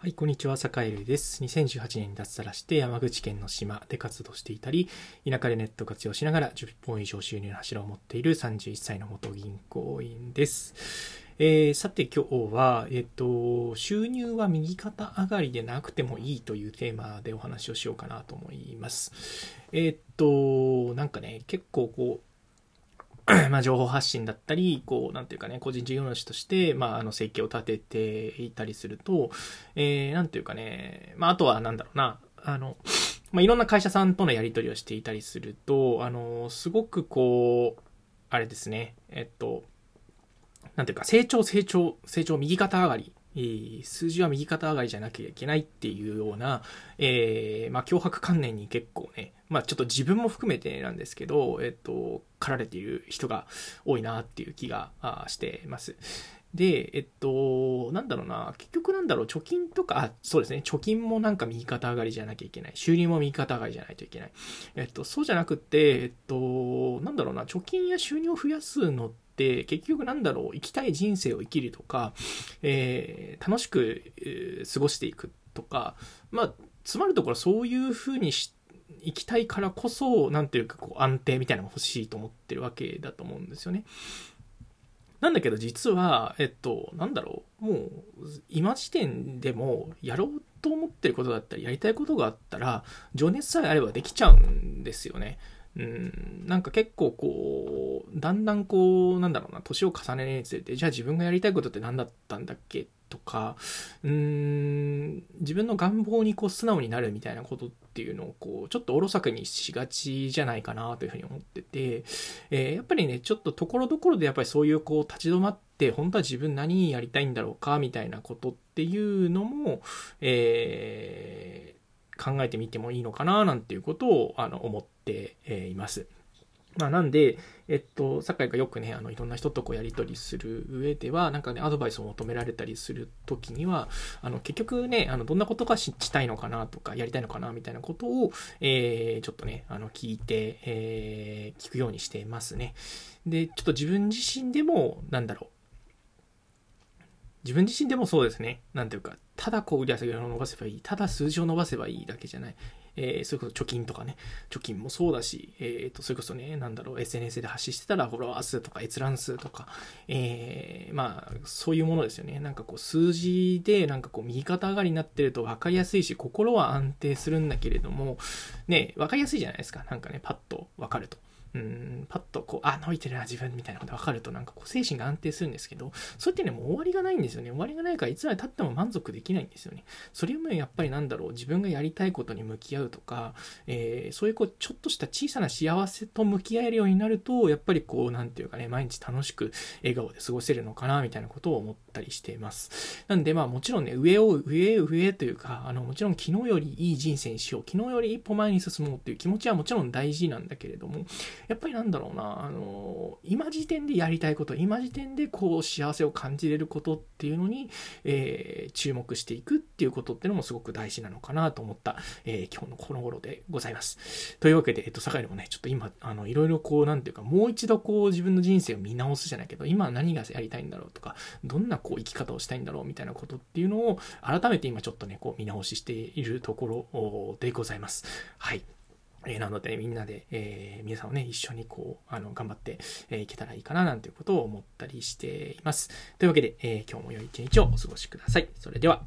はい、こんにちは、坂井瑠です。2018年に脱サラして山口県の島で活動していたり、田舎でネット活用しながら10本以上収入の柱を持っている31歳の元銀行員です。えー、さて今日は、えっ、と、収入は右肩上がりでなくてもいいというテーマでお話をしようかなと思います。えっ、と、なんかね、結構こう、まあ、情報発信だったり、こう、なんていうかね、個人事業主として、まあ、あの、生計を立てていたりすると、えー、なんていうかね、まあ、あとは、なんだろうな、あの、まあ、いろんな会社さんとのやり取りをしていたりすると、あの、すごくこう、あれですね、えっと、なんていうか、成長、成長、成長、右肩上がり数字は右肩上がりじゃなきゃいけないっていうような、えー、まあ、脅迫観念に結構ね、まあ、ちょっと自分も含めてなんですけど、えっと、駆られている人が多いなっていう気がしてます。で、えっと、なんだろうな、結局なんだろう、貯金とか、あ、そうですね、貯金もなんか右肩上がりじゃなきゃいけない。収入も右肩上がりじゃないといけない。えっと、そうじゃなくて、えっと、なんだろうな、貯金や収入を増やすのって、結局なんだろう生きたい人生を生きるとか、えー、楽しく、えー、過ごしていくとかまあつまるところそういうふうにし生きたいからこそ何ていうかこう安定みたいなのが欲しいと思ってるわけだと思うんですよね。なんだけど実は、えっと、なんだろう、もう、今時点でもやろうと思ってることだったり、やりたいことがあったら、情熱さえあればできちゃうんですよね。うん、なんか結構こう、だんだんこう、なんだろうな、年を重ねるにつれて、じゃあ自分がやりたいことって何だったんだっけとか、うん、自分の願望にこう素直になるみたいなことっていうのをこう、ちょっとおろそかにしがちじゃないかなというふうに思ってて、えー、やっぱりね、ちょっとところどころでやっぱりそういうこう、立ち止まって、本当は自分何やりたいんだろうかみたいなことっていうのも、えー考えてみてもいいのかななんていうことをあの思ってえいます。まあ、なんで、えっと、酒井がよくね、あの、いろんな人とこうやり取りする上では、なんかね、アドバイスを求められたりするときには、あの、結局ね、あの、どんなことがしたいのかなとか、やりたいのかなみたいなことを、えー、ちょっとね、あの、聞いて、えー、聞くようにしてますね。で、ちょっと自分自身でも、なんだろう、自分自身でもそうですね。なんていうか、ただこう売り上げを伸ばせばいい。ただ数字を伸ばせばいいだけじゃない。えー、それこそ貯金とかね。貯金もそうだし、えっ、ー、と、それこそね、なんだろう、SNS で発信してたらフォロワー数とか閲覧数とか、えー、まあ、そういうものですよね。なんかこう、数字でなんかこう、右肩上がりになってると分かりやすいし、心は安定するんだけれども、ね、分かりやすいじゃないですか。なんかね、パッと分かると。うん、パッとこう、あ、伸びてるな、自分みたいなこと分かると、なんかこう、精神が安定するんですけど、そうやってね、もう終わりがないんですよね。終わりがないから、いつまで経っても満足できないんですよね。それもやっぱりなんだろう、自分がやりたいことに向き合うとか、えー、そういうこう、ちょっとした小さな幸せと向き合えるようになると、やっぱりこう、なんていうかね、毎日楽しく笑顔で過ごせるのかな、みたいなことを思ったりしています。なんで、まあもちろんね、上を、上上というか、あの、もちろん昨日よりいい人生にしよう、昨日より一歩前に進もうっていう気持ちはもちろん大事なんだけれども、やっぱりなんだろうな、あの、今時点でやりたいこと、今時点でこう幸せを感じれることっていうのに、えー、注目していくっていうことっていうのもすごく大事なのかなと思った、えー、今日のこの頃でございます。というわけで、えっと、坂井でもね、ちょっと今、あの、いろいろこう、なんていうか、もう一度こう自分の人生を見直すじゃないけど、今何がやりたいんだろうとか、どんなこう生き方をしたいんだろうみたいなことっていうのを、改めて今ちょっとね、こう見直ししているところでございます。はい。え、なので、みんなで、えー、皆さんをね、一緒にこう、あの、頑張って、え、いけたらいいかな、なんていうことを思ったりしています。というわけで、え今日も良い一日をお過ごしください。それでは。